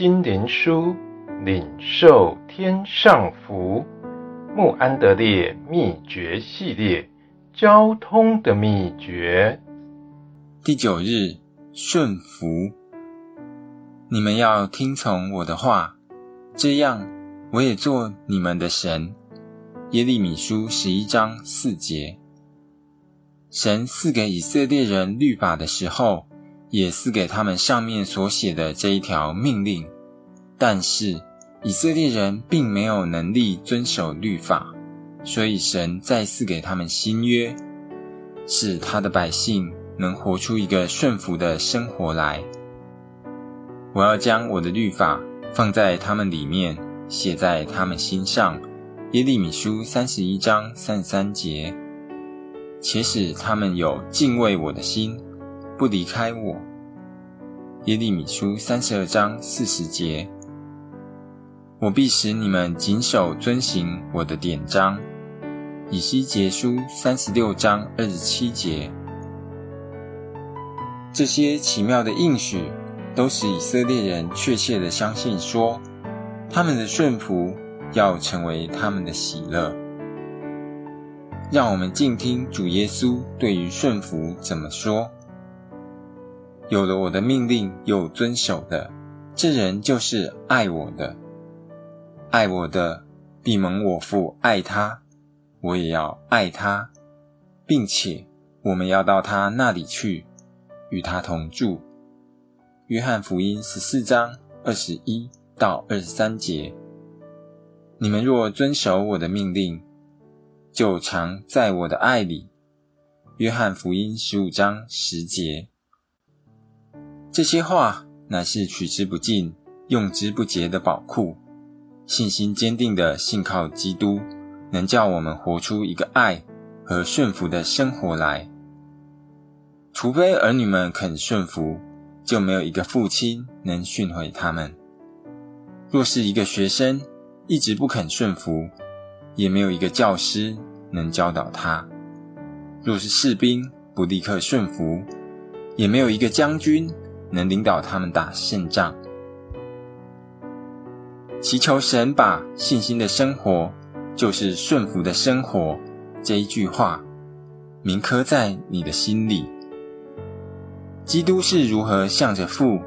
心灵书，领受天上福。穆安德烈秘诀系列，交通的秘诀。第九日，顺服。你们要听从我的话，这样我也做你们的神。耶利米书十一章四节。神赐给以色列人律法的时候，也赐给他们上面所写的这一条命令，但是，以色列人并没有能力遵守律法，所以神再赐给他们新约，使他的百姓能活出一个顺服的生活来。我要将我的律法放在他们里面，写在他们心上。耶利米书三十一章三十三节，且使他们有敬畏我的心，不离开我。耶利米书三十二章四十节。我必使你们谨守遵行我的典章。以西结书三十六章二十七节，这些奇妙的应许都使以色列人确切的相信说，他们的顺服要成为他们的喜乐。让我们静听主耶稣对于顺服怎么说：有了我的命令又遵守的，这人就是爱我的。爱我的，必蒙我父爱他，我也要爱他，并且我们要到他那里去，与他同住。约翰福音十四章二十一到二十三节。你们若遵守我的命令，就常在我的爱里。约翰福音十五章十节。这些话乃是取之不尽、用之不竭的宝库。信心坚定的信靠基督，能叫我们活出一个爱和顺服的生活来。除非儿女们肯顺服，就没有一个父亲能训诲他们。若是一个学生一直不肯顺服，也没有一个教师能教导他。若是士兵不立刻顺服，也没有一个将军能领导他们打胜仗。祈求神把信心的生活，就是顺服的生活这一句话铭刻在你的心里。基督是如何向着父，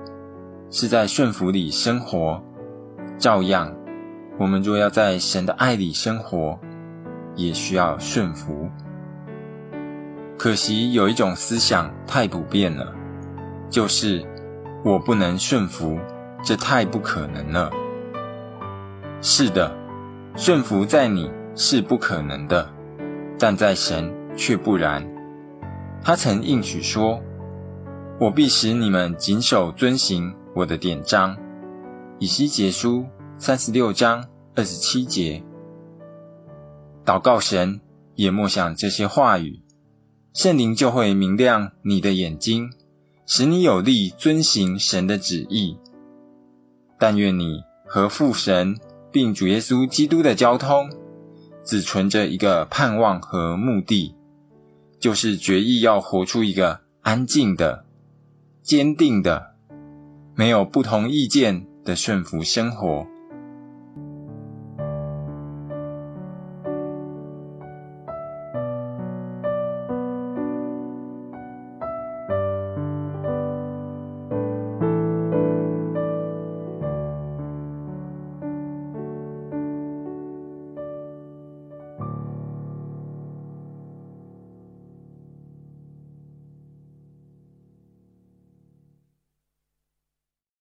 是在顺服里生活，照样，我们若要在神的爱里生活，也需要顺服。可惜有一种思想太普遍了，就是我不能顺服，这太不可能了。是的，顺服在你是不可能的，但在神却不然。他曾应许说：“我必使你们谨守遵行我的典章。”以西结书三十六章二十七节。祷告神，也默想这些话语，圣灵就会明亮你的眼睛，使你有力遵行神的旨意。但愿你和父神。并主耶稣基督的交通，只存着一个盼望和目的，就是决意要活出一个安静的、坚定的、没有不同意见的顺服生活。